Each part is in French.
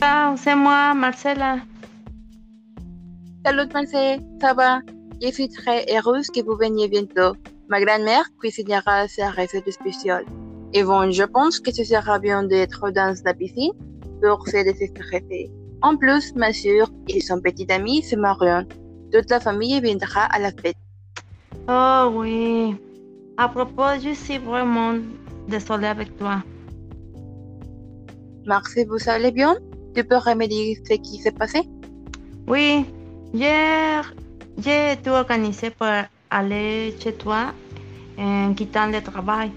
Ciao, c'est moi, Marcella. Salut Marcel, ça va? Je suis très heureuse que vous veniez bientôt. Ma grand-mère cuisinera sa recette spéciale. Et bon, je pense que ce sera bien d'être dans la piscine pour se déstresser. En plus, ma sœur et son petit ami se marient. Toute la famille viendra à la fête. Oh oui. À propos, je suis vraiment désolée avec toi. Merci, vous allez bien? Tu peux dire ce qui s'est passé? Oui, hier, j'ai tout organisé pour aller chez toi en quittant le travail.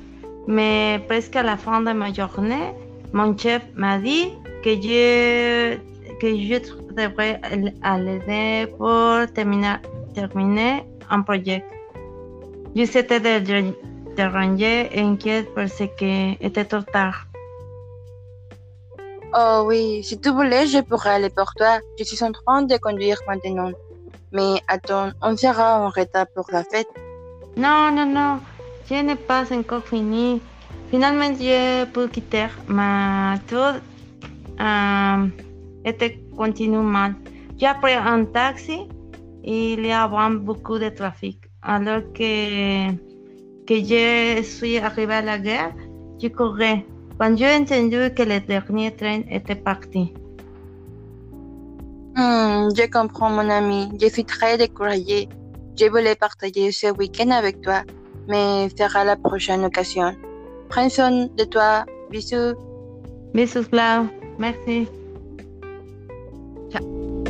Mais presque à la fin de ma journée, mon chef m'a dit que je, que je devrais l'aider pour terminer, terminer un projet. Je s'étais de, de ranger inquiète parce que était trop tard. Oh oui, si tu voulais, je pourrais aller pour toi. Je suis en train de conduire maintenant. Mais attends, on sera en retard pour la fête. Non, non, non, je n'ai pas encore fini. Finalement, je peux quitter, mais tout euh, était continue mal. J'ai pris un taxi et il y avait beaucoup de trafic. Alors que, que je suis arrivée à la gare, je courais. Quand j'ai entendu que le dernier train était parti. Hmm, je comprends, mon ami. Je suis très découragée. Je voulais partager ce week-end avec toi, mais sera la prochaine occasion. Prends soin de toi. Bisous. Bisous, Blau. Merci. Ciao.